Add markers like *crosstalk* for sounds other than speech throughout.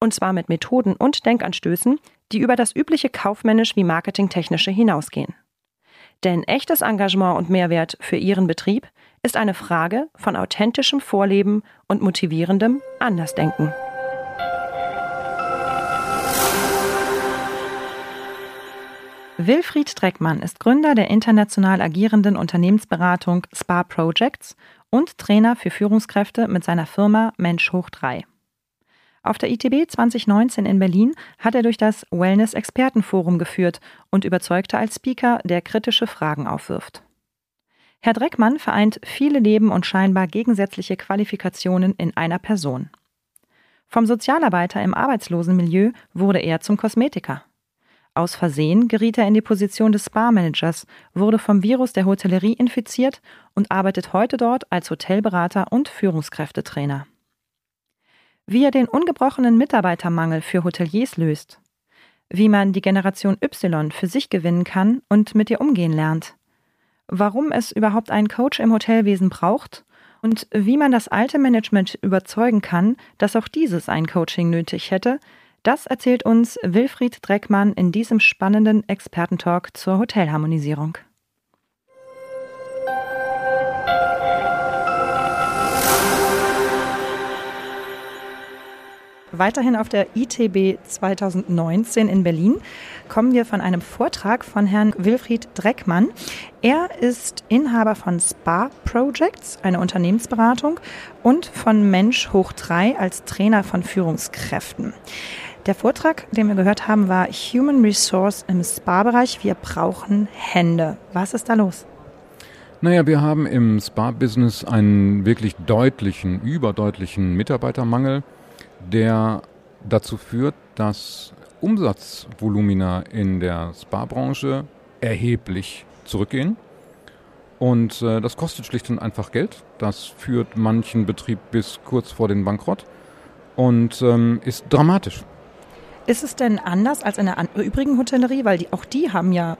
Und zwar mit Methoden und Denkanstößen, die über das übliche kaufmännisch wie marketingtechnische hinausgehen. Denn echtes Engagement und Mehrwert für Ihren Betrieb ist eine Frage von authentischem Vorleben und motivierendem Andersdenken. Wilfried Dreckmann ist Gründer der international agierenden Unternehmensberatung Spa Projects und Trainer für Führungskräfte mit seiner Firma Mensch Hoch 3. Auf der ITB 2019 in Berlin hat er durch das Wellness Expertenforum geführt und überzeugte als Speaker, der kritische Fragen aufwirft. Herr Dreckmann vereint viele Leben und scheinbar gegensätzliche Qualifikationen in einer Person. Vom Sozialarbeiter im Arbeitslosenmilieu wurde er zum Kosmetiker. Aus Versehen geriet er in die Position des Spa-Managers, wurde vom Virus der Hotellerie infiziert und arbeitet heute dort als Hotelberater und Führungskräftetrainer. Wie er den ungebrochenen Mitarbeitermangel für Hoteliers löst, wie man die Generation Y für sich gewinnen kann und mit ihr umgehen lernt, warum es überhaupt einen Coach im Hotelwesen braucht und wie man das alte Management überzeugen kann, dass auch dieses ein Coaching nötig hätte, das erzählt uns Wilfried Dreckmann in diesem spannenden Expertentalk zur Hotelharmonisierung. Weiterhin auf der ITB 2019 in Berlin kommen wir von einem Vortrag von Herrn Wilfried Dreckmann. Er ist Inhaber von Spa Projects, eine Unternehmensberatung, und von Mensch hoch 3 als Trainer von Führungskräften. Der Vortrag, den wir gehört haben, war Human Resource im Spa-Bereich. Wir brauchen Hände. Was ist da los? Naja, wir haben im Spa-Business einen wirklich deutlichen, überdeutlichen Mitarbeitermangel der dazu führt, dass Umsatzvolumina in der Spa-Branche erheblich zurückgehen. Und äh, das kostet schlicht und einfach Geld. Das führt manchen Betrieb bis kurz vor den Bankrott und ähm, ist dramatisch. Ist es denn anders als in der übrigen Hotellerie? Weil die, auch die haben ja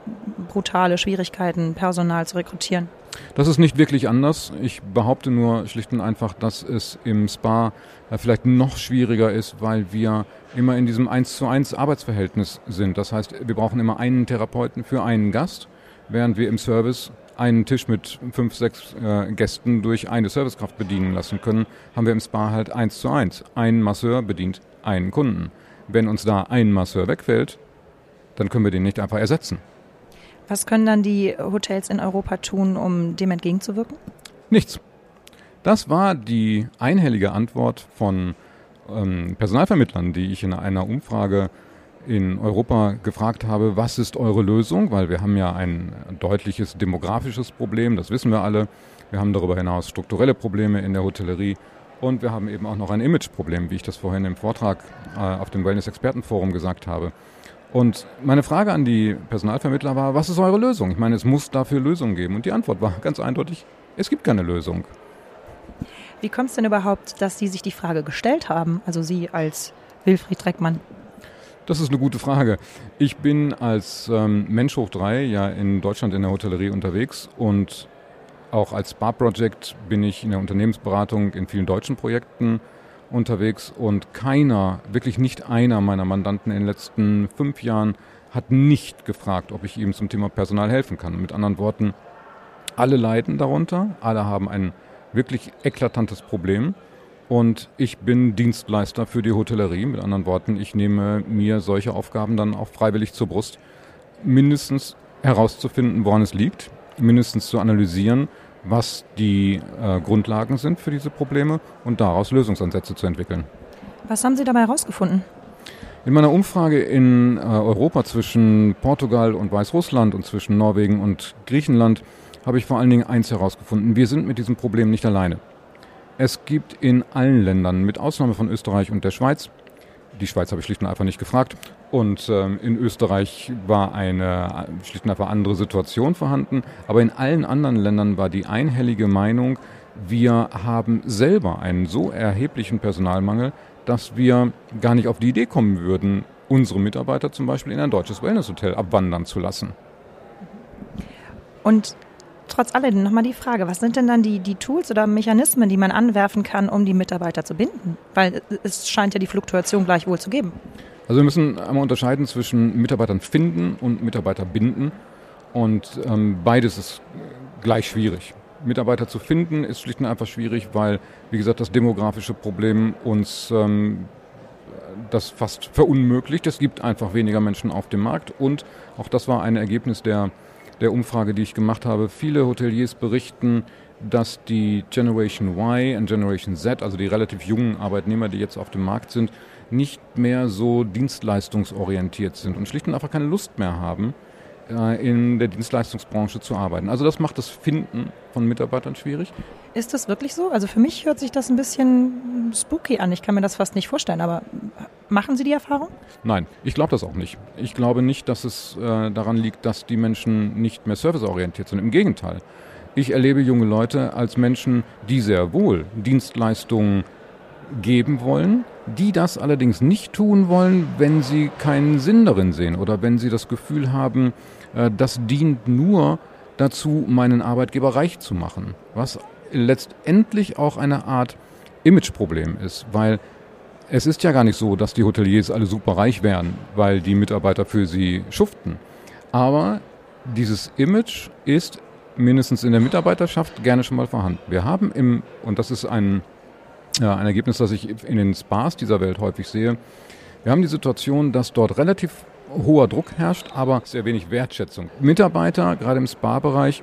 brutale Schwierigkeiten, Personal zu rekrutieren. Das ist nicht wirklich anders. Ich behaupte nur schlicht und einfach, dass es im Spa äh, vielleicht noch schwieriger ist, weil wir immer in diesem 1 zu 1 Arbeitsverhältnis sind. Das heißt, wir brauchen immer einen Therapeuten für einen Gast, während wir im Service einen Tisch mit fünf, sechs äh, Gästen durch eine Servicekraft bedienen lassen können, haben wir im Spa halt 1 zu 1. Ein Masseur bedient einen Kunden. Wenn uns da ein Masseur wegfällt, dann können wir den nicht einfach ersetzen. Was können dann die Hotels in Europa tun, um dem entgegenzuwirken? Nichts. Das war die einhellige Antwort von ähm, Personalvermittlern, die ich in einer Umfrage in Europa gefragt habe, was ist eure Lösung? Weil wir haben ja ein deutliches demografisches Problem, das wissen wir alle. Wir haben darüber hinaus strukturelle Probleme in der Hotellerie und wir haben eben auch noch ein Imageproblem, wie ich das vorhin im Vortrag äh, auf dem Wellness-Expertenforum gesagt habe. Und meine Frage an die Personalvermittler war, was ist eure Lösung? Ich meine, es muss dafür Lösungen geben. Und die Antwort war ganz eindeutig, es gibt keine Lösung. Wie kommt es denn überhaupt, dass Sie sich die Frage gestellt haben, also Sie als Wilfried Dreckmann? Das ist eine gute Frage. Ich bin als ähm, Mensch hoch drei ja in Deutschland in der Hotellerie unterwegs und auch als Spa Project bin ich in der Unternehmensberatung in vielen deutschen Projekten unterwegs und keiner, wirklich nicht einer meiner Mandanten in den letzten fünf Jahren hat nicht gefragt, ob ich ihm zum Thema Personal helfen kann. Mit anderen Worten, alle leiden darunter, alle haben ein wirklich eklatantes Problem und ich bin Dienstleister für die Hotellerie. Mit anderen Worten, ich nehme mir solche Aufgaben dann auch freiwillig zur Brust, mindestens herauszufinden, woran es liegt, mindestens zu analysieren, was die äh, Grundlagen sind für diese Probleme und daraus Lösungsansätze zu entwickeln. Was haben Sie dabei herausgefunden? In meiner Umfrage in äh, Europa zwischen Portugal und Weißrussland und zwischen Norwegen und Griechenland habe ich vor allen Dingen eins herausgefunden. Wir sind mit diesem Problem nicht alleine. Es gibt in allen Ländern, mit Ausnahme von Österreich und der Schweiz, die Schweiz habe ich schlicht und einfach nicht gefragt. Und ähm, in Österreich war eine schlicht und einfach andere Situation vorhanden. Aber in allen anderen Ländern war die einhellige Meinung, wir haben selber einen so erheblichen Personalmangel, dass wir gar nicht auf die Idee kommen würden, unsere Mitarbeiter zum Beispiel in ein deutsches Wellnesshotel abwandern zu lassen. Und trotz alledem nochmal die Frage, was sind denn dann die, die Tools oder Mechanismen, die man anwerfen kann, um die Mitarbeiter zu binden? Weil es scheint ja die Fluktuation gleichwohl zu geben. Also wir müssen einmal unterscheiden zwischen Mitarbeitern finden und Mitarbeiter binden. Und ähm, beides ist gleich schwierig. Mitarbeiter zu finden ist schlicht und einfach schwierig, weil, wie gesagt, das demografische Problem uns ähm, das fast verunmöglicht. Es gibt einfach weniger Menschen auf dem Markt und auch das war ein Ergebnis der der Umfrage, die ich gemacht habe. Viele Hoteliers berichten, dass die Generation Y und Generation Z, also die relativ jungen Arbeitnehmer, die jetzt auf dem Markt sind, nicht mehr so dienstleistungsorientiert sind und schlicht und einfach keine Lust mehr haben, äh, in der Dienstleistungsbranche zu arbeiten. Also das macht das Finden von Mitarbeitern schwierig. Ist das wirklich so? Also für mich hört sich das ein bisschen spooky an. Ich kann mir das fast nicht vorstellen, aber machen Sie die Erfahrung? Nein, ich glaube das auch nicht. Ich glaube nicht, dass es äh, daran liegt, dass die Menschen nicht mehr serviceorientiert sind. Im Gegenteil. Ich erlebe junge Leute als Menschen, die sehr wohl Dienstleistungen geben wollen, die das allerdings nicht tun wollen, wenn sie keinen Sinn darin sehen oder wenn sie das Gefühl haben, äh, das dient nur dazu, meinen Arbeitgeber reich zu machen. Was letztendlich auch eine Art Imageproblem ist, weil es ist ja gar nicht so, dass die Hoteliers alle super reich wären, weil die Mitarbeiter für sie schuften. Aber dieses Image ist mindestens in der Mitarbeiterschaft gerne schon mal vorhanden. Wir haben im, und das ist ein, ja, ein Ergebnis, das ich in den Spas dieser Welt häufig sehe, wir haben die Situation, dass dort relativ hoher Druck herrscht, aber sehr wenig Wertschätzung. Mitarbeiter, gerade im Spa-Bereich,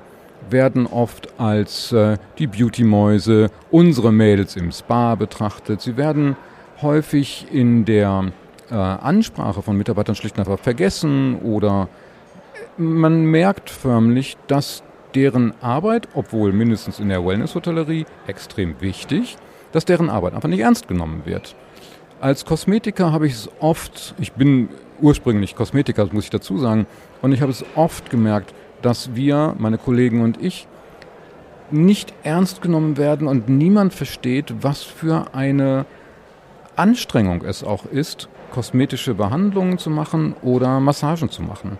werden oft als äh, die Beauty-Mäuse, unsere Mädels im Spa betrachtet. Sie werden häufig in der äh, Ansprache von Mitarbeitern schlicht und einfach vergessen oder man merkt förmlich, dass deren Arbeit, obwohl mindestens in der Wellness-Hotellerie extrem wichtig, dass deren Arbeit einfach nicht ernst genommen wird. Als Kosmetiker habe ich es oft, ich bin ursprünglich Kosmetiker, muss ich dazu sagen, und ich habe es oft gemerkt, dass wir, meine Kollegen und ich, nicht ernst genommen werden und niemand versteht, was für eine Anstrengung es auch ist, kosmetische Behandlungen zu machen oder Massagen zu machen.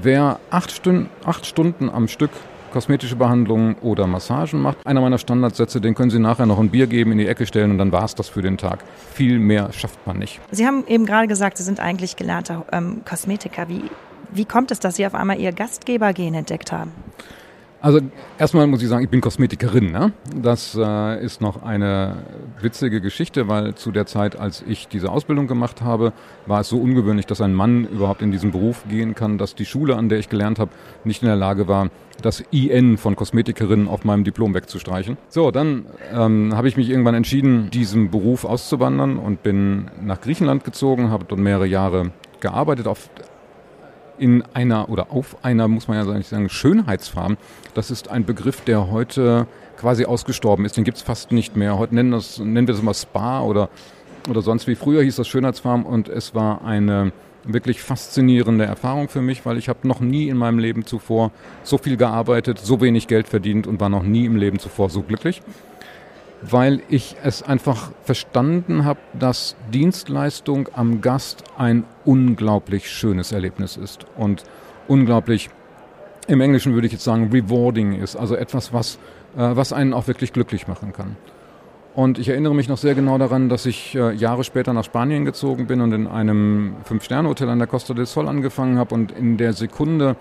Wer acht Stunden, acht Stunden am Stück kosmetische Behandlungen oder Massagen macht. Einer meiner Standardsätze, den können Sie nachher noch ein Bier geben, in die Ecke stellen und dann war es das für den Tag. Viel mehr schafft man nicht. Sie haben eben gerade gesagt, Sie sind eigentlich gelernter ähm, Kosmetiker. Wie, wie kommt es, dass Sie auf einmal Ihr Gastgebergen entdeckt haben? Also erstmal muss ich sagen, ich bin Kosmetikerin. Ne? Das äh, ist noch eine witzige Geschichte, weil zu der Zeit, als ich diese Ausbildung gemacht habe, war es so ungewöhnlich, dass ein Mann überhaupt in diesen Beruf gehen kann, dass die Schule, an der ich gelernt habe, nicht in der Lage war, das IN von Kosmetikerin auf meinem Diplom wegzustreichen. So, dann ähm, habe ich mich irgendwann entschieden, diesem Beruf auszuwandern und bin nach Griechenland gezogen, habe dort mehrere Jahre gearbeitet auf in einer oder auf einer, muss man ja sagen, Schönheitsfarm. Das ist ein Begriff, der heute quasi ausgestorben ist. Den gibt es fast nicht mehr. Heute nennen, das, nennen wir das immer Spa oder, oder sonst wie. Früher hieß das Schönheitsfarm und es war eine wirklich faszinierende Erfahrung für mich, weil ich habe noch nie in meinem Leben zuvor so viel gearbeitet, so wenig Geld verdient und war noch nie im Leben zuvor so glücklich. Weil ich es einfach verstanden habe, dass Dienstleistung am Gast ein unglaublich schönes Erlebnis ist und unglaublich, im Englischen würde ich jetzt sagen, rewarding ist, also etwas, was, äh, was einen auch wirklich glücklich machen kann. Und ich erinnere mich noch sehr genau daran, dass ich äh, Jahre später nach Spanien gezogen bin und in einem Fünf-Sterne-Hotel an der Costa del Sol angefangen habe. Und in der Sekunde,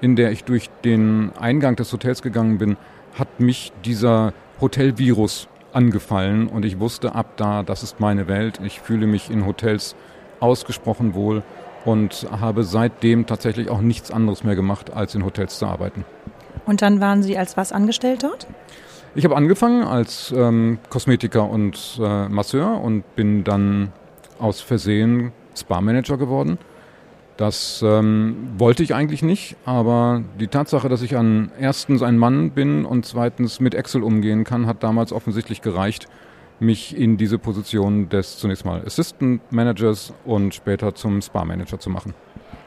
in der ich durch den Eingang des Hotels gegangen bin, hat mich dieser Hotelvirus angefallen und ich wusste ab da, das ist meine Welt. Ich fühle mich in Hotels ausgesprochen wohl und habe seitdem tatsächlich auch nichts anderes mehr gemacht, als in Hotels zu arbeiten. Und dann waren Sie als was angestellt dort? Ich habe angefangen als ähm, Kosmetiker und äh, Masseur und bin dann aus Versehen Spa-Manager geworden das ähm, wollte ich eigentlich nicht, aber die Tatsache, dass ich an erstens ein Mann bin und zweitens mit Excel umgehen kann, hat damals offensichtlich gereicht, mich in diese Position des zunächst mal Assistant Managers und später zum Spa Manager zu machen.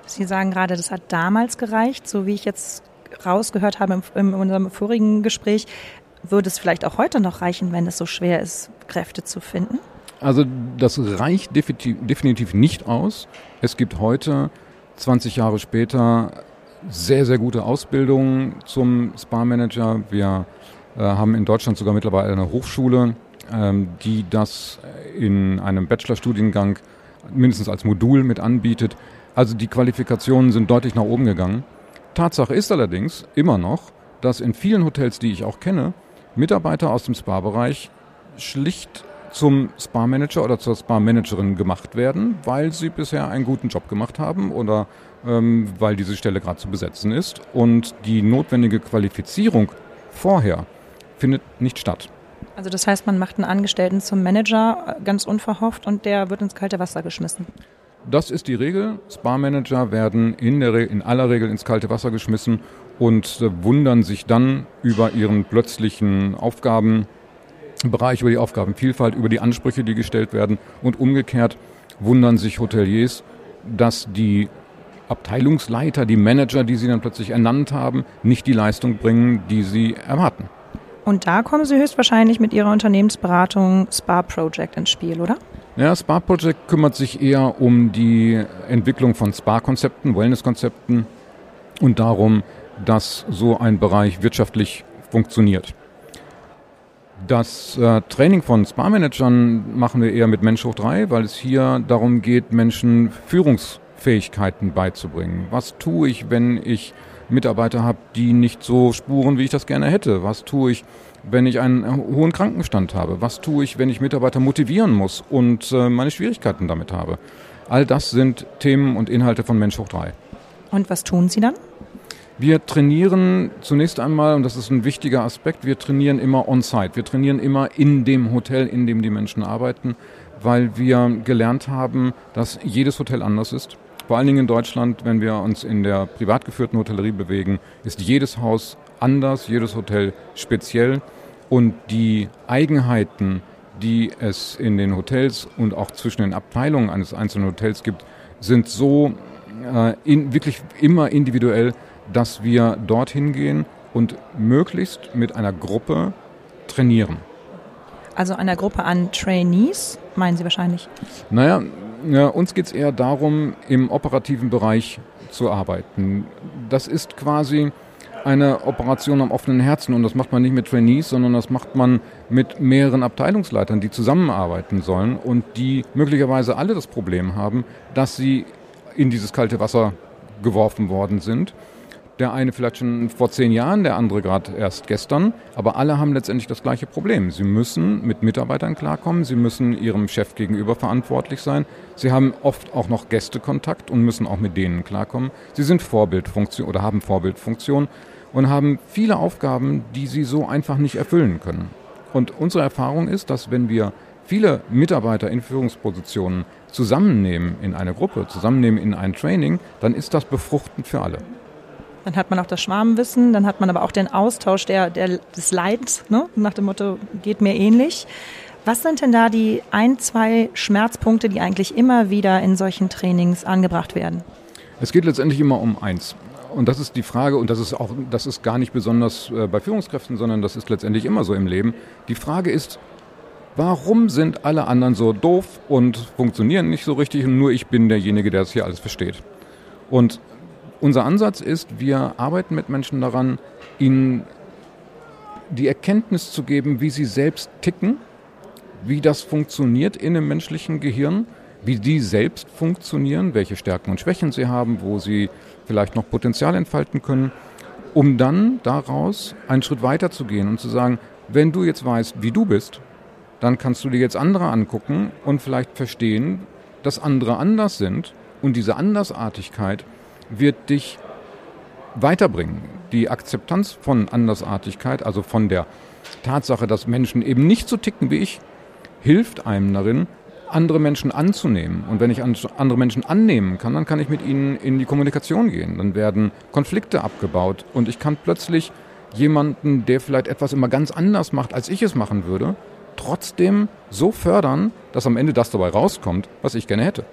Sie sagen gerade, das hat damals gereicht, so wie ich jetzt rausgehört habe in, unserem vorigen Gespräch. Würde es vielleicht auch heute noch reichen, wenn es so schwer ist, Kräfte zu finden? Also das reicht definitiv, nicht aus. Es gibt heute, 20 Jahre später, sehr, sehr gute Ausbildungen zum Spa-Manager. Wir äh, haben in Deutschland sogar mittlerweile eine Hochschule, ähm, die das in einem Bachelorstudiengang mindestens als Modul mit anbietet. Also die Qualifikationen sind deutlich nach oben gegangen. Tatsache ist allerdings immer noch, dass in vielen Hotels, die ich auch kenne, Mitarbeiter aus dem Spa-Bereich schlicht zum Spa-Manager oder zur Spa-Managerin gemacht werden, weil sie bisher einen guten Job gemacht haben oder ähm, weil diese Stelle gerade zu besetzen ist. Und die notwendige Qualifizierung vorher findet nicht statt. Also das heißt, man macht einen Angestellten zum Manager äh, ganz unverhofft und der wird ins kalte Wasser geschmissen. Das ist die Regel. Spa-Manager werden in, der Re in aller Regel ins kalte Wasser geschmissen und äh, wundern sich dann über ihren plötzlichen Aufgaben, Bereich über die Aufgabenvielfalt, über die Ansprüche, die gestellt werden. Und umgekehrt wundern sich Hoteliers, dass die Abteilungsleiter, die Manager, die sie dann plötzlich ernannt haben, nicht die Leistung bringen, die sie erwarten. Und da kommen Sie höchstwahrscheinlich mit Ihrer Unternehmensberatung Spa Project ins Spiel, oder? Ja, Spa Project kümmert sich eher um die Entwicklung von Spa-Konzepten, Wellness-Konzepten und darum, dass so ein Bereich wirtschaftlich funktioniert. Das äh, Training von Spa-Managern machen wir eher mit Mensch hoch drei, weil es hier darum geht, Menschen Führungsfähigkeiten beizubringen. Was tue ich, wenn ich Mitarbeiter habe, die nicht so spuren, wie ich das gerne hätte? Was tue ich, wenn ich einen hohen Krankenstand habe? Was tue ich, wenn ich Mitarbeiter motivieren muss und äh, meine Schwierigkeiten damit habe? All das sind Themen und Inhalte von Mensch hoch drei. Und was tun Sie dann? Wir trainieren zunächst einmal, und das ist ein wichtiger Aspekt, wir trainieren immer on-site. Wir trainieren immer in dem Hotel, in dem die Menschen arbeiten, weil wir gelernt haben, dass jedes Hotel anders ist. Vor allen Dingen in Deutschland, wenn wir uns in der privat geführten Hotellerie bewegen, ist jedes Haus anders, jedes Hotel speziell. Und die Eigenheiten, die es in den Hotels und auch zwischen den Abteilungen eines einzelnen Hotels gibt, sind so äh, in, wirklich immer individuell, dass wir dorthin gehen und möglichst mit einer Gruppe trainieren. Also einer Gruppe an Trainees, meinen Sie wahrscheinlich? Naja, ja, uns geht es eher darum, im operativen Bereich zu arbeiten. Das ist quasi eine Operation am offenen Herzen und das macht man nicht mit Trainees, sondern das macht man mit mehreren Abteilungsleitern, die zusammenarbeiten sollen und die möglicherweise alle das Problem haben, dass sie in dieses kalte Wasser geworfen worden sind der eine vielleicht schon vor zehn Jahren, der andere gerade erst gestern. Aber alle haben letztendlich das gleiche Problem. Sie müssen mit Mitarbeitern klarkommen, sie müssen ihrem Chef gegenüber verantwortlich sein. Sie haben oft auch noch Gästekontakt und müssen auch mit denen klarkommen. Sie sind Vorbildfunktion oder haben Vorbildfunktion und haben viele Aufgaben, die sie so einfach nicht erfüllen können. Und unsere Erfahrung ist, dass wenn wir viele Mitarbeiter in Führungspositionen zusammennehmen in eine Gruppe, zusammennehmen in ein Training, dann ist das befruchtend für alle. Dann hat man auch das Schwarmwissen, dann hat man aber auch den Austausch der, der, des Leids, ne? nach dem Motto, geht mir ähnlich. Was sind denn da die ein, zwei Schmerzpunkte, die eigentlich immer wieder in solchen Trainings angebracht werden? Es geht letztendlich immer um eins. Und das ist die Frage, und das ist auch, das ist gar nicht besonders äh, bei Führungskräften, sondern das ist letztendlich immer so im Leben. Die Frage ist, Warum sind alle anderen so doof und funktionieren nicht so richtig und nur ich bin derjenige, der das hier alles versteht? Und unser Ansatz ist, wir arbeiten mit Menschen daran, ihnen die Erkenntnis zu geben, wie sie selbst ticken, wie das funktioniert in einem menschlichen Gehirn, wie die selbst funktionieren, welche Stärken und Schwächen sie haben, wo sie vielleicht noch Potenzial entfalten können, um dann daraus einen Schritt weiter zu gehen und zu sagen, wenn du jetzt weißt, wie du bist, dann kannst du dir jetzt andere angucken und vielleicht verstehen, dass andere anders sind und diese Andersartigkeit wird dich weiterbringen. Die Akzeptanz von Andersartigkeit, also von der Tatsache, dass Menschen eben nicht so ticken wie ich, hilft einem darin, andere Menschen anzunehmen. Und wenn ich andere Menschen annehmen kann, dann kann ich mit ihnen in die Kommunikation gehen. Dann werden Konflikte abgebaut und ich kann plötzlich jemanden, der vielleicht etwas immer ganz anders macht, als ich es machen würde, trotzdem so fördern, dass am Ende das dabei rauskommt, was ich gerne hätte.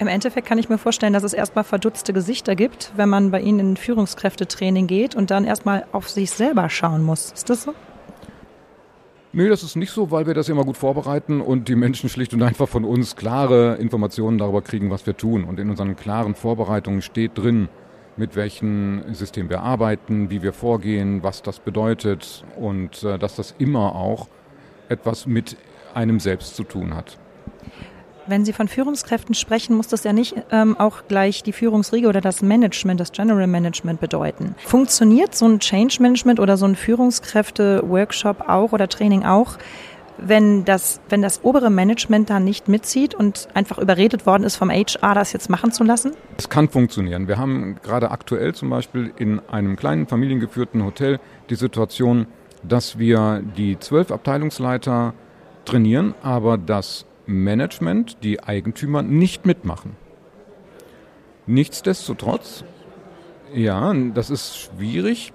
Im Endeffekt kann ich mir vorstellen, dass es erstmal verdutzte Gesichter gibt, wenn man bei Ihnen in Führungskräftetraining geht und dann erstmal auf sich selber schauen muss. Ist das so? Nee, das ist nicht so, weil wir das immer gut vorbereiten und die Menschen schlicht und einfach von uns klare Informationen darüber kriegen, was wir tun. Und in unseren klaren Vorbereitungen steht drin, mit welchem System wir arbeiten, wie wir vorgehen, was das bedeutet und äh, dass das immer auch etwas mit einem selbst zu tun hat. Wenn Sie von Führungskräften sprechen, muss das ja nicht ähm, auch gleich die Führungsriege oder das Management, das General Management bedeuten. Funktioniert so ein Change Management oder so ein Führungskräfte-Workshop auch oder Training auch, wenn das, wenn das obere Management da nicht mitzieht und einfach überredet worden ist vom HR, das jetzt machen zu lassen? Es kann funktionieren. Wir haben gerade aktuell zum Beispiel in einem kleinen familiengeführten Hotel die Situation, dass wir die zwölf Abteilungsleiter trainieren, aber das Management, die Eigentümer nicht mitmachen. Nichtsdestotrotz, ja, das ist schwierig.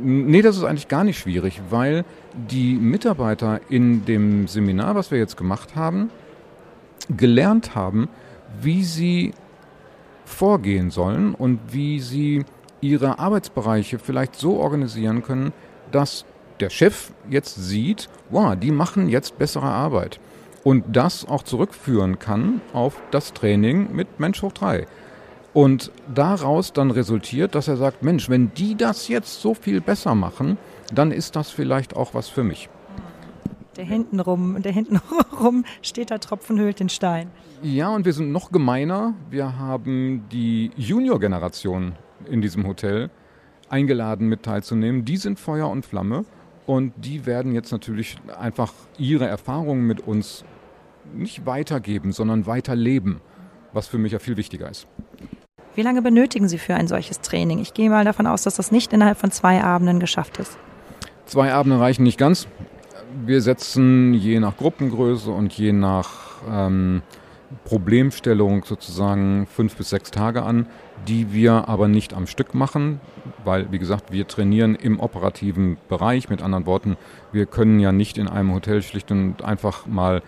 Nee, das ist eigentlich gar nicht schwierig, weil die Mitarbeiter in dem Seminar, was wir jetzt gemacht haben, gelernt haben, wie sie vorgehen sollen und wie sie ihre Arbeitsbereiche vielleicht so organisieren können, dass der Chef jetzt sieht, wow, die machen jetzt bessere Arbeit und das auch zurückführen kann auf das Training mit Mensch hoch 3. Und daraus dann resultiert, dass er sagt, Mensch, wenn die das jetzt so viel besser machen, dann ist das vielleicht auch was für mich. Der hintenrum, der hintenrum *laughs* steht der Tropfen höhlt den Stein. Ja, und wir sind noch gemeiner. Wir haben die Junior-Generation in diesem Hotel eingeladen, mit teilzunehmen. Die sind Feuer und Flamme und die werden jetzt natürlich einfach ihre Erfahrungen mit uns nicht weitergeben, sondern weiterleben, was für mich ja viel wichtiger ist. Wie lange benötigen Sie für ein solches Training? Ich gehe mal davon aus, dass das nicht innerhalb von zwei Abenden geschafft ist. Zwei Abende reichen nicht ganz. Wir setzen je nach Gruppengröße und je nach ähm, Problemstellung sozusagen fünf bis sechs Tage an, die wir aber nicht am Stück machen, weil, wie gesagt, wir trainieren im operativen Bereich. Mit anderen Worten, wir können ja nicht in einem Hotel schlicht und einfach mal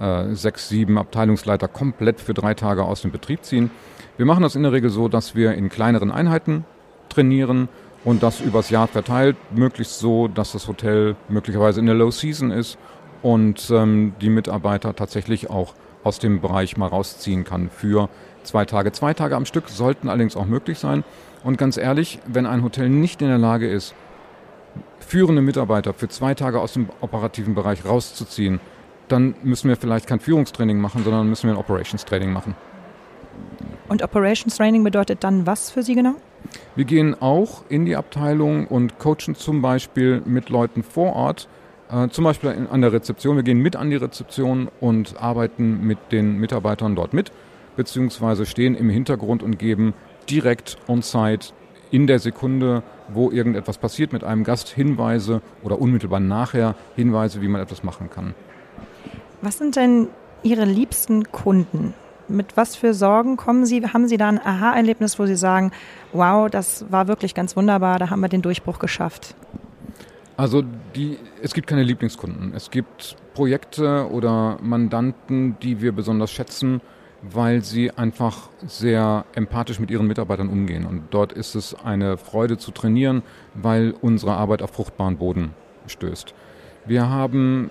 äh, sechs, sieben Abteilungsleiter komplett für drei Tage aus dem Betrieb ziehen. Wir machen das in der Regel so, dass wir in kleineren Einheiten trainieren und das übers Jahr verteilt, möglichst so, dass das Hotel möglicherweise in der Low Season ist und ähm, die Mitarbeiter tatsächlich auch aus dem Bereich mal rausziehen kann für zwei Tage. Zwei Tage am Stück sollten allerdings auch möglich sein. Und ganz ehrlich, wenn ein Hotel nicht in der Lage ist, führende Mitarbeiter für zwei Tage aus dem operativen Bereich rauszuziehen, dann müssen wir vielleicht kein Führungstraining machen, sondern müssen wir ein Operations Training machen. Und Operations Training bedeutet dann was für Sie genau? Wir gehen auch in die Abteilung und coachen zum Beispiel mit Leuten vor Ort, äh, zum Beispiel in, an der Rezeption. Wir gehen mit an die Rezeption und arbeiten mit den Mitarbeitern dort mit, beziehungsweise stehen im Hintergrund und geben direkt on-site in der Sekunde, wo irgendetwas passiert mit einem Gast, Hinweise oder unmittelbar nachher Hinweise, wie man etwas machen kann. Was sind denn Ihre liebsten Kunden? Mit was für Sorgen kommen Sie? Haben Sie da ein Aha-Erlebnis, wo Sie sagen, wow, das war wirklich ganz wunderbar, da haben wir den Durchbruch geschafft? Also die, es gibt keine Lieblingskunden. Es gibt Projekte oder Mandanten, die wir besonders schätzen, weil sie einfach sehr empathisch mit ihren Mitarbeitern umgehen. Und dort ist es eine Freude zu trainieren, weil unsere Arbeit auf fruchtbaren Boden stößt. Wir haben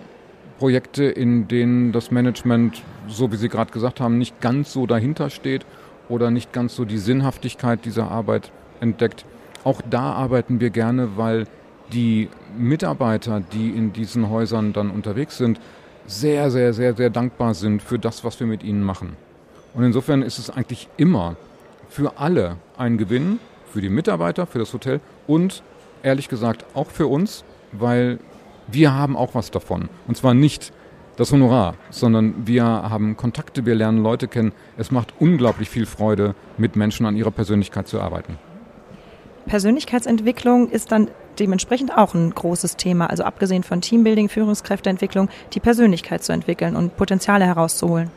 Projekte, in denen das Management, so wie Sie gerade gesagt haben, nicht ganz so dahinter steht oder nicht ganz so die Sinnhaftigkeit dieser Arbeit entdeckt. Auch da arbeiten wir gerne, weil die Mitarbeiter, die in diesen Häusern dann unterwegs sind, sehr, sehr, sehr, sehr dankbar sind für das, was wir mit ihnen machen. Und insofern ist es eigentlich immer für alle ein Gewinn, für die Mitarbeiter, für das Hotel und ehrlich gesagt auch für uns, weil wir haben auch was davon. Und zwar nicht das Honorar, sondern wir haben Kontakte, wir lernen Leute kennen. Es macht unglaublich viel Freude, mit Menschen an ihrer Persönlichkeit zu arbeiten. Persönlichkeitsentwicklung ist dann dementsprechend auch ein großes Thema. Also abgesehen von Teambuilding, Führungskräfteentwicklung, die Persönlichkeit zu entwickeln und Potenziale herauszuholen.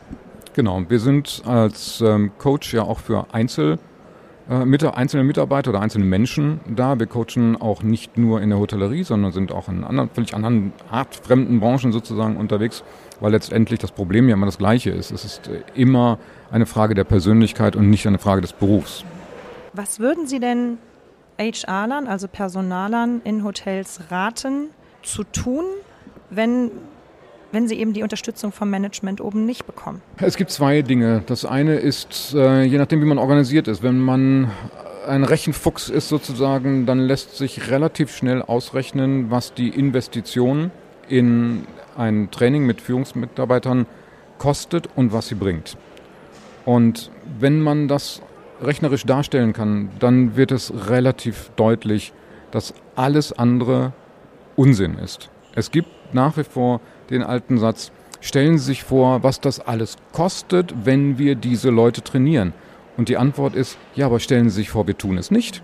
Genau, wir sind als ähm, Coach ja auch für Einzel, mit, einzelne Mitarbeiter oder einzelne Menschen da. Wir coachen auch nicht nur in der Hotellerie, sondern sind auch in anderen, völlig anderen, artfremden Branchen sozusagen unterwegs, weil letztendlich das Problem ja immer das gleiche ist. Es ist äh, immer eine Frage der Persönlichkeit und nicht eine Frage des Berufs. Was würden Sie denn HR-Lern, also Personalern in Hotels raten zu tun, wenn wenn sie eben die Unterstützung vom Management oben nicht bekommen? Es gibt zwei Dinge. Das eine ist, äh, je nachdem, wie man organisiert ist, wenn man ein Rechenfuchs ist sozusagen, dann lässt sich relativ schnell ausrechnen, was die Investition in ein Training mit Führungsmitarbeitern kostet und was sie bringt. Und wenn man das rechnerisch darstellen kann, dann wird es relativ deutlich, dass alles andere Unsinn ist. Es gibt nach wie vor den alten Satz, stellen Sie sich vor, was das alles kostet, wenn wir diese Leute trainieren. Und die Antwort ist, ja, aber stellen Sie sich vor, wir tun es nicht.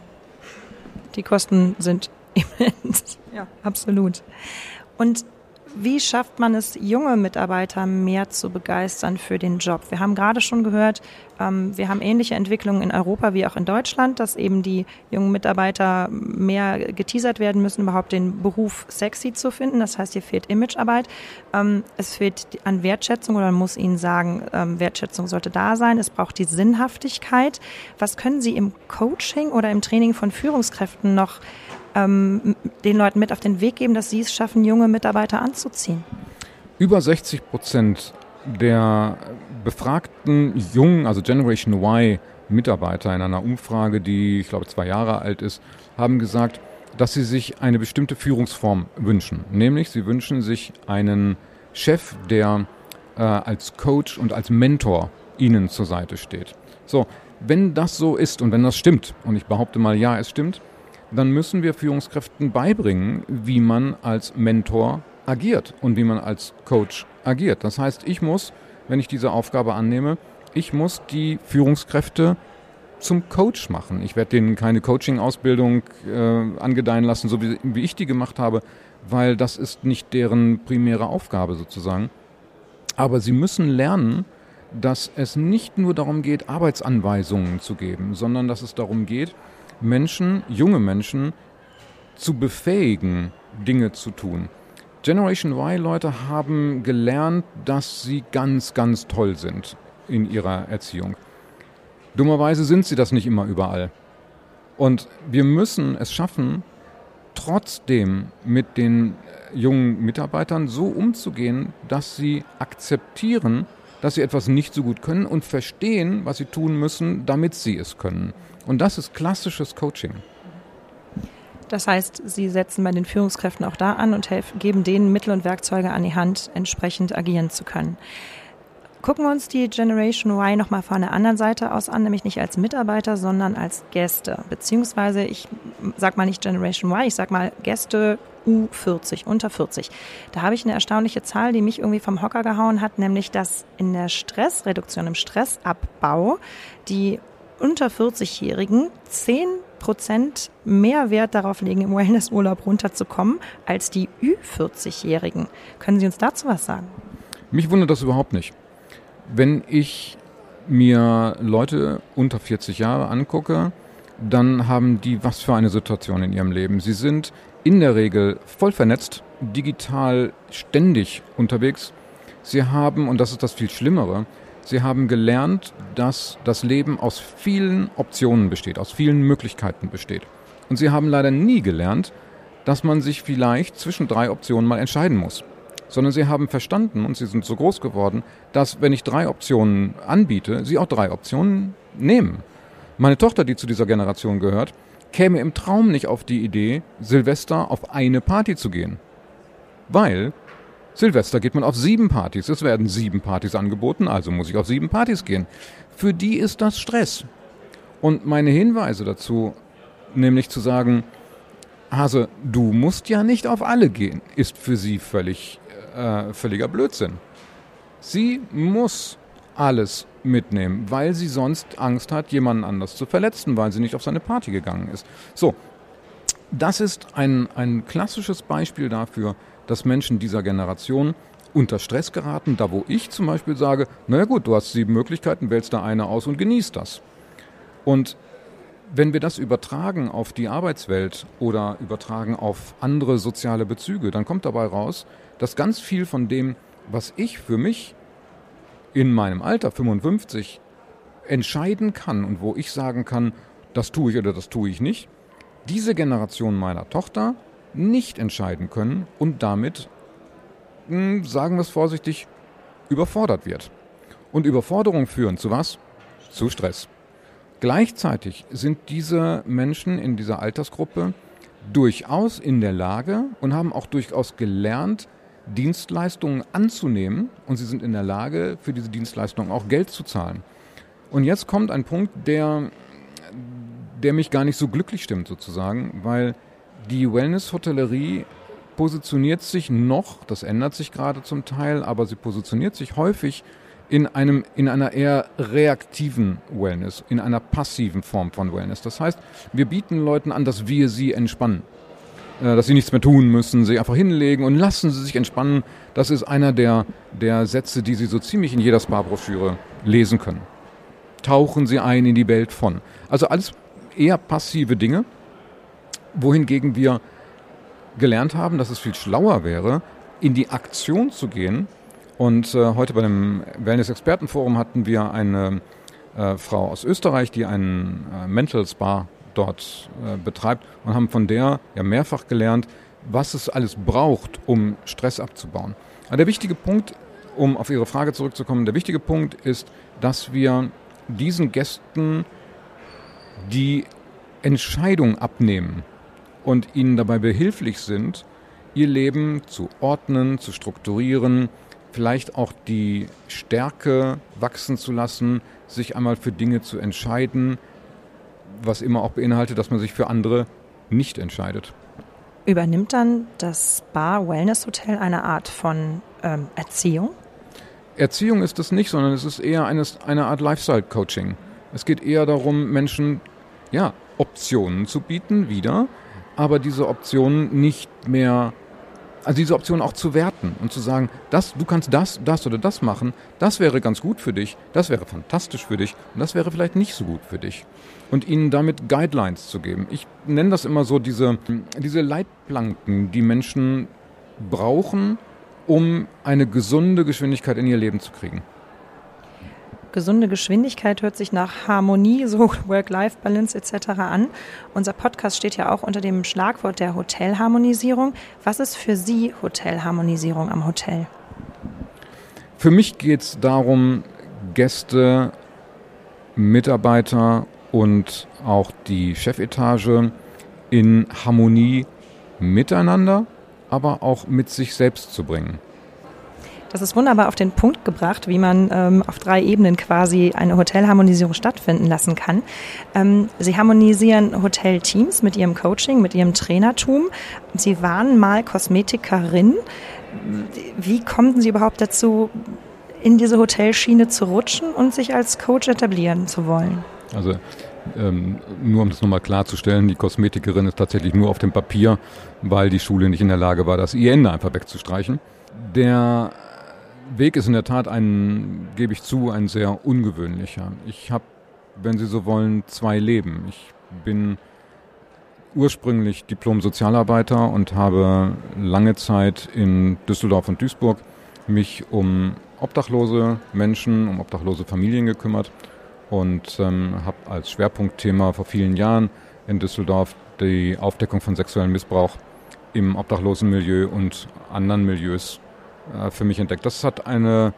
Die Kosten sind *laughs* immens. Ja, absolut. Und wie schafft man es, junge Mitarbeiter mehr zu begeistern für den Job? Wir haben gerade schon gehört, ähm, wir haben ähnliche Entwicklungen in Europa wie auch in Deutschland, dass eben die jungen Mitarbeiter mehr geteasert werden müssen, überhaupt den Beruf sexy zu finden. Das heißt, hier fehlt Imagearbeit. Ähm, es fehlt an Wertschätzung oder man muss ihnen sagen, ähm, Wertschätzung sollte da sein. Es braucht die Sinnhaftigkeit. Was können Sie im Coaching oder im Training von Führungskräften noch ähm, den Leuten mit auf den Weg geben, dass sie es schaffen, junge Mitarbeiter anzuziehen? Über 60 Prozent der befragten jungen, also Generation Y Mitarbeiter in einer Umfrage, die ich glaube zwei Jahre alt ist, haben gesagt, dass sie sich eine bestimmte Führungsform wünschen. Nämlich sie wünschen sich einen Chef, der äh, als Coach und als Mentor ihnen zur Seite steht. So, wenn das so ist und wenn das stimmt, und ich behaupte mal, ja, es stimmt, dann müssen wir Führungskräften beibringen, wie man als Mentor agiert und wie man als Coach agiert. Das heißt, ich muss, wenn ich diese Aufgabe annehme, ich muss die Führungskräfte zum Coach machen. Ich werde denen keine Coaching-Ausbildung äh, angedeihen lassen, so wie, wie ich die gemacht habe, weil das ist nicht deren primäre Aufgabe sozusagen. Aber sie müssen lernen, dass es nicht nur darum geht, Arbeitsanweisungen zu geben, sondern dass es darum geht, Menschen, junge Menschen, zu befähigen, Dinge zu tun. Generation Y-Leute haben gelernt, dass sie ganz, ganz toll sind in ihrer Erziehung. Dummerweise sind sie das nicht immer überall. Und wir müssen es schaffen, trotzdem mit den jungen Mitarbeitern so umzugehen, dass sie akzeptieren, dass sie etwas nicht so gut können und verstehen, was sie tun müssen, damit sie es können. Und das ist klassisches Coaching. Das heißt, Sie setzen bei den Führungskräften auch da an und helfen, geben denen Mittel und Werkzeuge an die Hand, entsprechend agieren zu können. Gucken wir uns die Generation Y nochmal von der anderen Seite aus an, nämlich nicht als Mitarbeiter, sondern als Gäste. Beziehungsweise, ich sag mal nicht Generation Y, ich sag mal Gäste U40, unter 40. Da habe ich eine erstaunliche Zahl, die mich irgendwie vom Hocker gehauen hat, nämlich dass in der Stressreduktion, im Stressabbau, die unter 40-Jährigen 10 Prozent mehr Wert darauf legen, im Wellnessurlaub runterzukommen, als die Ü40-Jährigen. Können Sie uns dazu was sagen? Mich wundert das überhaupt nicht. Wenn ich mir Leute unter 40 Jahre angucke, dann haben die was für eine Situation in ihrem Leben. Sie sind in der Regel voll vernetzt, digital ständig unterwegs. Sie haben, und das ist das viel Schlimmere, Sie haben gelernt, dass das Leben aus vielen Optionen besteht, aus vielen Möglichkeiten besteht. Und Sie haben leider nie gelernt, dass man sich vielleicht zwischen drei Optionen mal entscheiden muss, sondern sie haben verstanden und sie sind so groß geworden, dass wenn ich drei Optionen anbiete, sie auch drei Optionen nehmen. Meine Tochter, die zu dieser Generation gehört, käme im Traum nicht auf die Idee, Silvester auf eine Party zu gehen. Weil Silvester geht man auf sieben Partys. Es werden sieben Partys angeboten, also muss ich auf sieben Partys gehen. Für die ist das Stress. Und meine Hinweise dazu, nämlich zu sagen, Hase, du musst ja nicht auf alle gehen, ist für sie völlig, äh, völliger Blödsinn. Sie muss alles mitnehmen, weil sie sonst Angst hat, jemanden anders zu verletzen, weil sie nicht auf seine Party gegangen ist. So, das ist ein, ein klassisches Beispiel dafür, dass Menschen dieser Generation unter Stress geraten, da wo ich zum Beispiel sage, naja gut, du hast sieben Möglichkeiten, wählst da eine aus und genießt das. Und wenn wir das übertragen auf die Arbeitswelt oder übertragen auf andere soziale Bezüge, dann kommt dabei raus, dass ganz viel von dem, was ich für mich in meinem Alter 55 entscheiden kann und wo ich sagen kann, das tue ich oder das tue ich nicht, diese Generation meiner Tochter nicht entscheiden können und damit, hm, sagen wir es vorsichtig, überfordert wird. Und Überforderung führen zu was? Zu Stress. Gleichzeitig sind diese Menschen in dieser Altersgruppe durchaus in der Lage und haben auch durchaus gelernt, Dienstleistungen anzunehmen und sie sind in der Lage, für diese Dienstleistungen auch Geld zu zahlen. Und jetzt kommt ein Punkt, der, der mich gar nicht so glücklich stimmt sozusagen, weil die Wellness-Hotellerie positioniert sich noch, das ändert sich gerade zum Teil, aber sie positioniert sich häufig in, einem, in einer eher reaktiven Wellness, in einer passiven Form von Wellness. Das heißt, wir bieten Leuten an, dass wir sie entspannen. Äh, dass sie nichts mehr tun müssen, sie einfach hinlegen und lassen sie sich entspannen. Das ist einer der, der Sätze, die Sie so ziemlich in jeder Spa-Broschüre lesen können. Tauchen Sie ein in die Welt von. Also alles eher passive Dinge, wohingegen wir gelernt haben, dass es viel schlauer wäre, in die Aktion zu gehen. Und äh, heute bei dem Wellness-Expertenforum hatten wir eine äh, Frau aus Österreich, die einen äh, Mental Spa dort äh, betreibt und haben von der ja mehrfach gelernt, was es alles braucht, um Stress abzubauen. Aber der wichtige Punkt, um auf Ihre Frage zurückzukommen, der wichtige Punkt ist, dass wir diesen Gästen die Entscheidung abnehmen und ihnen dabei behilflich sind, ihr Leben zu ordnen, zu strukturieren, vielleicht auch die Stärke wachsen zu lassen, sich einmal für Dinge zu entscheiden, was immer auch beinhaltet, dass man sich für andere nicht entscheidet. Übernimmt dann das Spa Wellness Hotel eine Art von ähm, Erziehung? Erziehung ist es nicht, sondern es ist eher eines, eine Art Lifestyle-Coaching. Es geht eher darum, Menschen ja, Optionen zu bieten, wieder, aber diese Optionen nicht mehr also diese Option auch zu werten und zu sagen, das, du kannst das, das oder das machen, das wäre ganz gut für dich, das wäre fantastisch für dich und das wäre vielleicht nicht so gut für dich. Und ihnen damit Guidelines zu geben. Ich nenne das immer so diese, diese Leitplanken, die Menschen brauchen, um eine gesunde Geschwindigkeit in ihr Leben zu kriegen gesunde Geschwindigkeit hört sich nach Harmonie, so *laughs* Work-Life-Balance etc. an. Unser Podcast steht ja auch unter dem Schlagwort der Hotelharmonisierung. Was ist für Sie Hotelharmonisierung am Hotel? Für mich geht es darum, Gäste, Mitarbeiter und auch die Chefetage in Harmonie miteinander, aber auch mit sich selbst zu bringen. Das ist wunderbar auf den Punkt gebracht, wie man ähm, auf drei Ebenen quasi eine Hotelharmonisierung stattfinden lassen kann. Ähm, Sie harmonisieren Hotelteams mit Ihrem Coaching, mit Ihrem Trainertum. Sie waren mal Kosmetikerin. Wie kommen Sie überhaupt dazu, in diese Hotelschiene zu rutschen und sich als Coach etablieren zu wollen? Also ähm, nur um das nochmal klarzustellen, die Kosmetikerin ist tatsächlich nur auf dem Papier, weil die Schule nicht in der Lage war, das IN einfach wegzustreichen. Der Weg ist in der Tat ein, gebe ich zu, ein sehr ungewöhnlicher. Ich habe, wenn Sie so wollen, zwei Leben. Ich bin ursprünglich Diplom-Sozialarbeiter und habe lange Zeit in Düsseldorf und Duisburg mich um obdachlose Menschen, um obdachlose Familien gekümmert und ähm, habe als Schwerpunktthema vor vielen Jahren in Düsseldorf die Aufdeckung von sexuellem Missbrauch im obdachlosen Milieu und anderen Milieus äh, für mich entdeckt. Das hat eine,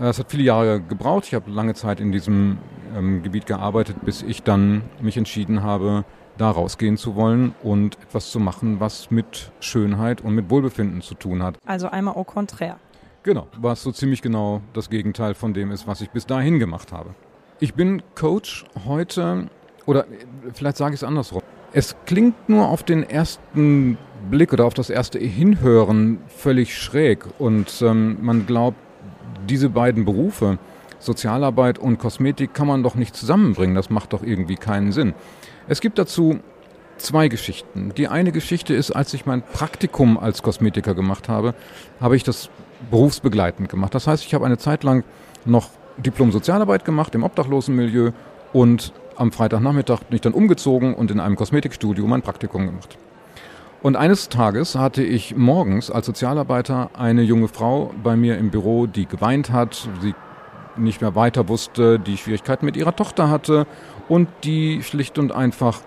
es hat viele Jahre gebraucht. Ich habe lange Zeit in diesem ähm, Gebiet gearbeitet, bis ich dann mich entschieden habe, da rausgehen zu wollen und etwas zu machen, was mit Schönheit und mit Wohlbefinden zu tun hat. Also einmal au contraire. Genau, was so ziemlich genau das Gegenteil von dem ist, was ich bis dahin gemacht habe. Ich bin Coach heute, oder vielleicht sage ich es andersrum. Es klingt nur auf den ersten Blick oder auf das erste Hinhören völlig schräg und ähm, man glaubt, diese beiden Berufe, Sozialarbeit und Kosmetik, kann man doch nicht zusammenbringen. Das macht doch irgendwie keinen Sinn. Es gibt dazu zwei Geschichten. Die eine Geschichte ist, als ich mein Praktikum als Kosmetiker gemacht habe, habe ich das berufsbegleitend gemacht. Das heißt, ich habe eine Zeit lang noch Diplom-Sozialarbeit gemacht im Obdachlosenmilieu und am Freitagnachmittag bin ich dann umgezogen und in einem Kosmetikstudio mein Praktikum gemacht. Und eines Tages hatte ich morgens als Sozialarbeiter eine junge Frau bei mir im Büro, die geweint hat, sie nicht mehr weiter wusste, die Schwierigkeiten mit ihrer Tochter hatte und die schlicht und einfach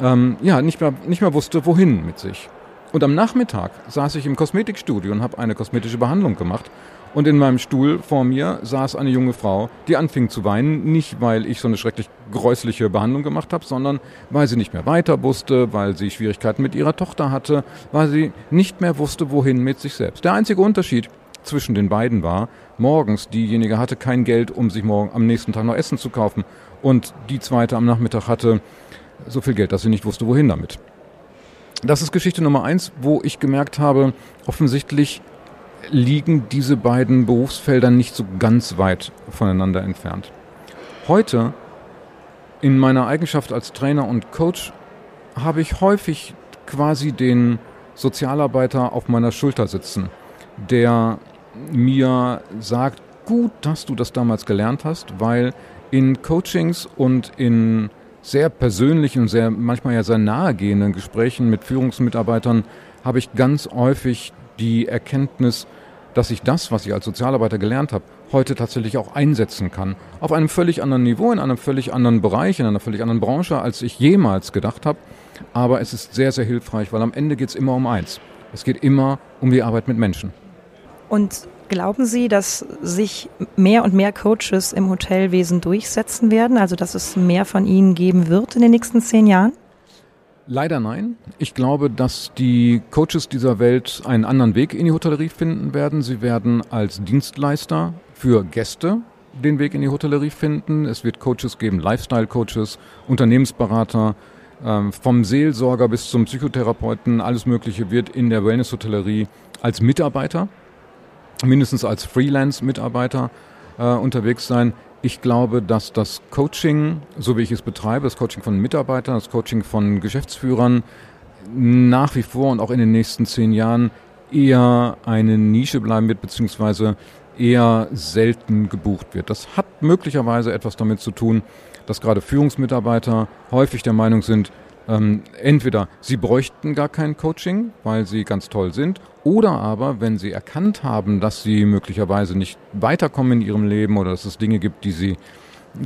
ähm, ja, nicht, mehr, nicht mehr wusste, wohin mit sich. Und am Nachmittag saß ich im Kosmetikstudio und habe eine kosmetische Behandlung gemacht. Und in meinem Stuhl vor mir saß eine junge Frau, die anfing zu weinen, nicht weil ich so eine schrecklich gräusliche Behandlung gemacht habe, sondern weil sie nicht mehr weiter wusste, weil sie Schwierigkeiten mit ihrer Tochter hatte, weil sie nicht mehr wusste, wohin mit sich selbst. Der einzige Unterschied zwischen den beiden war, morgens diejenige hatte kein Geld, um sich morgen am nächsten Tag noch Essen zu kaufen und die zweite am Nachmittag hatte so viel Geld, dass sie nicht wusste, wohin damit. Das ist Geschichte Nummer eins, wo ich gemerkt habe, offensichtlich liegen diese beiden Berufsfelder nicht so ganz weit voneinander entfernt. Heute, in meiner Eigenschaft als Trainer und Coach, habe ich häufig quasi den Sozialarbeiter auf meiner Schulter sitzen, der mir sagt, gut, dass du das damals gelernt hast, weil in Coachings und in sehr persönlichen sehr manchmal ja sehr nahegehenden Gesprächen mit Führungsmitarbeitern habe ich ganz häufig die Erkenntnis, dass ich das, was ich als Sozialarbeiter gelernt habe, heute tatsächlich auch einsetzen kann. Auf einem völlig anderen Niveau, in einem völlig anderen Bereich, in einer völlig anderen Branche, als ich jemals gedacht habe. Aber es ist sehr, sehr hilfreich, weil am Ende geht es immer um eins. Es geht immer um die Arbeit mit Menschen. Und Glauben Sie, dass sich mehr und mehr Coaches im Hotelwesen durchsetzen werden, also dass es mehr von ihnen geben wird in den nächsten zehn Jahren? Leider nein. Ich glaube, dass die Coaches dieser Welt einen anderen Weg in die Hotellerie finden werden. Sie werden als Dienstleister für Gäste den Weg in die Hotellerie finden. Es wird Coaches geben, Lifestyle-Coaches, Unternehmensberater, ähm, vom Seelsorger bis zum Psychotherapeuten. Alles Mögliche wird in der Wellness-Hotellerie als Mitarbeiter mindestens als Freelance-Mitarbeiter äh, unterwegs sein. Ich glaube, dass das Coaching, so wie ich es betreibe, das Coaching von Mitarbeitern, das Coaching von Geschäftsführern nach wie vor und auch in den nächsten zehn Jahren eher eine Nische bleiben wird, beziehungsweise eher selten gebucht wird. Das hat möglicherweise etwas damit zu tun, dass gerade Führungsmitarbeiter häufig der Meinung sind, ähm, entweder sie bräuchten gar kein Coaching, weil sie ganz toll sind, oder aber, wenn sie erkannt haben, dass sie möglicherweise nicht weiterkommen in ihrem Leben oder dass es Dinge gibt, die sie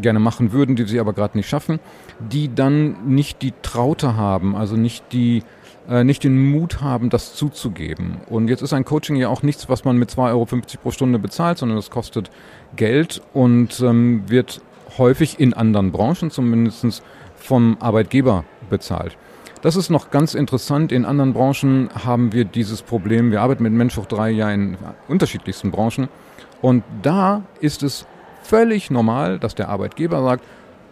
gerne machen würden, die sie aber gerade nicht schaffen, die dann nicht die Traute haben, also nicht die äh, nicht den Mut haben, das zuzugeben. Und jetzt ist ein Coaching ja auch nichts, was man mit 2,50 Euro pro Stunde bezahlt, sondern das kostet Geld und ähm, wird häufig in anderen Branchen zumindest vom Arbeitgeber bezahlt. Das ist noch ganz interessant. In anderen Branchen haben wir dieses Problem. Wir arbeiten mit Mensch hoch drei ja in unterschiedlichsten Branchen. Und da ist es völlig normal, dass der Arbeitgeber sagt,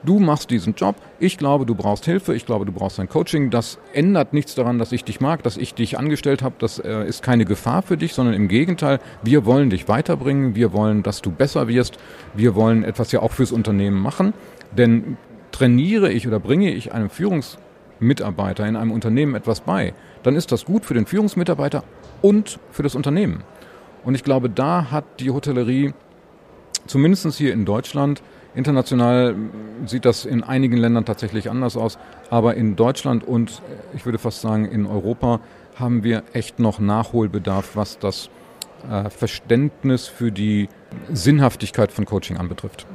du machst diesen Job, ich glaube, du brauchst Hilfe, ich glaube, du brauchst ein Coaching. Das ändert nichts daran, dass ich dich mag, dass ich dich angestellt habe. Das äh, ist keine Gefahr für dich, sondern im Gegenteil, wir wollen dich weiterbringen, wir wollen, dass du besser wirst, wir wollen etwas ja auch fürs Unternehmen machen. Denn trainiere ich oder bringe ich einem Führungsmitarbeiter in einem Unternehmen etwas bei, dann ist das gut für den Führungsmitarbeiter und für das Unternehmen. Und ich glaube, da hat die Hotellerie, zumindest hier in Deutschland, international sieht das in einigen Ländern tatsächlich anders aus, aber in Deutschland und ich würde fast sagen in Europa haben wir echt noch Nachholbedarf, was das äh, Verständnis für die Sinnhaftigkeit von Coaching anbetrifft.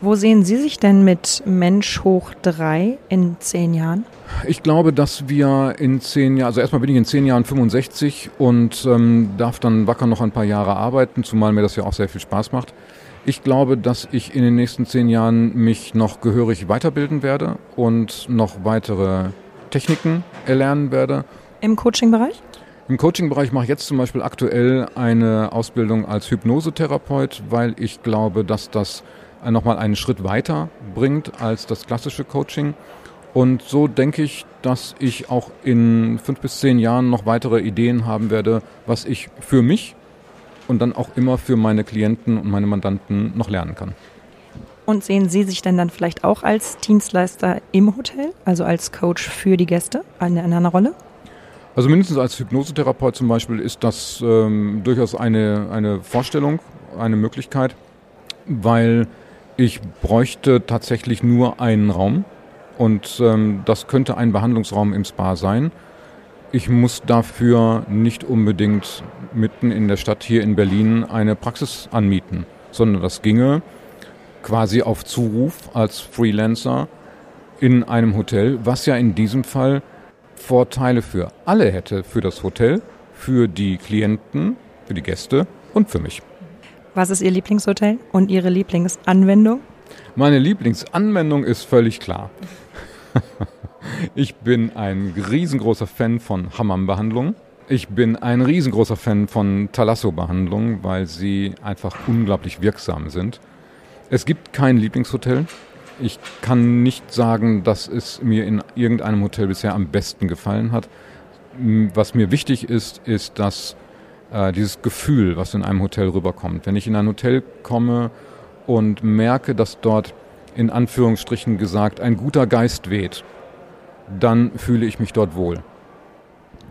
Wo sehen Sie sich denn mit Mensch hoch drei in zehn Jahren? Ich glaube, dass wir in zehn Jahren, also erstmal bin ich in zehn Jahren 65 und ähm, darf dann wacker noch ein paar Jahre arbeiten, zumal mir das ja auch sehr viel Spaß macht. Ich glaube, dass ich in den nächsten zehn Jahren mich noch gehörig weiterbilden werde und noch weitere Techniken erlernen werde. Im Coaching-Bereich? Im Coaching-Bereich mache ich jetzt zum Beispiel aktuell eine Ausbildung als Hypnosetherapeut, weil ich glaube, dass das nochmal einen Schritt weiter bringt als das klassische Coaching. Und so denke ich, dass ich auch in fünf bis zehn Jahren noch weitere Ideen haben werde, was ich für mich und dann auch immer für meine Klienten und meine Mandanten noch lernen kann. Und sehen Sie sich denn dann vielleicht auch als Dienstleister im Hotel, also als Coach für die Gäste in einer Rolle? Also mindestens als Hypnosetherapeut zum Beispiel ist das ähm, durchaus eine, eine Vorstellung, eine Möglichkeit, weil ich bräuchte tatsächlich nur einen Raum und ähm, das könnte ein Behandlungsraum im Spa sein. Ich muss dafür nicht unbedingt mitten in der Stadt hier in Berlin eine Praxis anmieten, sondern das ginge quasi auf Zuruf als Freelancer in einem Hotel, was ja in diesem Fall Vorteile für alle hätte, für das Hotel, für die Klienten, für die Gäste und für mich. Was ist Ihr Lieblingshotel und Ihre Lieblingsanwendung? Meine Lieblingsanwendung ist völlig klar. *laughs* ich bin ein riesengroßer Fan von Hammam-Behandlungen. Ich bin ein riesengroßer Fan von Thalasso-Behandlungen, weil sie einfach unglaublich wirksam sind. Es gibt kein Lieblingshotel. Ich kann nicht sagen, dass es mir in irgendeinem Hotel bisher am besten gefallen hat. Was mir wichtig ist, ist, dass äh, dieses Gefühl, was in einem Hotel rüberkommt. Wenn ich in ein Hotel komme und merke, dass dort in Anführungsstrichen gesagt ein guter Geist weht, dann fühle ich mich dort wohl.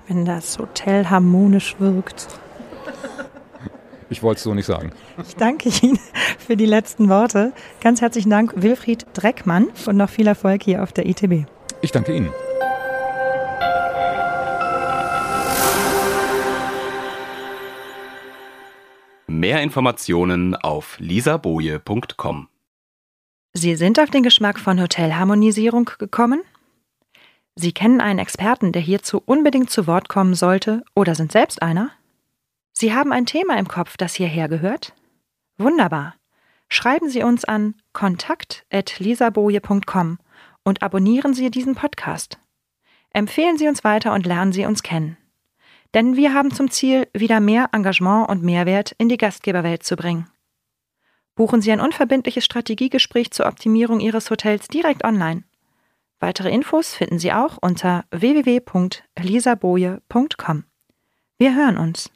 Wenn das Hotel harmonisch wirkt. Ich wollte es so nicht sagen. Ich danke Ihnen für die letzten Worte. Ganz herzlichen Dank, Wilfried Dreckmann, und noch viel Erfolg hier auf der ITB. Ich danke Ihnen. Mehr Informationen auf lisaboje.com. Sie sind auf den Geschmack von Hotelharmonisierung gekommen? Sie kennen einen Experten, der hierzu unbedingt zu Wort kommen sollte, oder sind selbst einer? Sie haben ein Thema im Kopf, das hierher gehört? Wunderbar. Schreiben Sie uns an kontakt.lisaboje.com und abonnieren Sie diesen Podcast. Empfehlen Sie uns weiter und lernen Sie uns kennen. Denn wir haben zum Ziel, wieder mehr Engagement und Mehrwert in die Gastgeberwelt zu bringen. Buchen Sie ein unverbindliches Strategiegespräch zur Optimierung Ihres Hotels direkt online. Weitere Infos finden Sie auch unter www.elisaboje.com. Wir hören uns.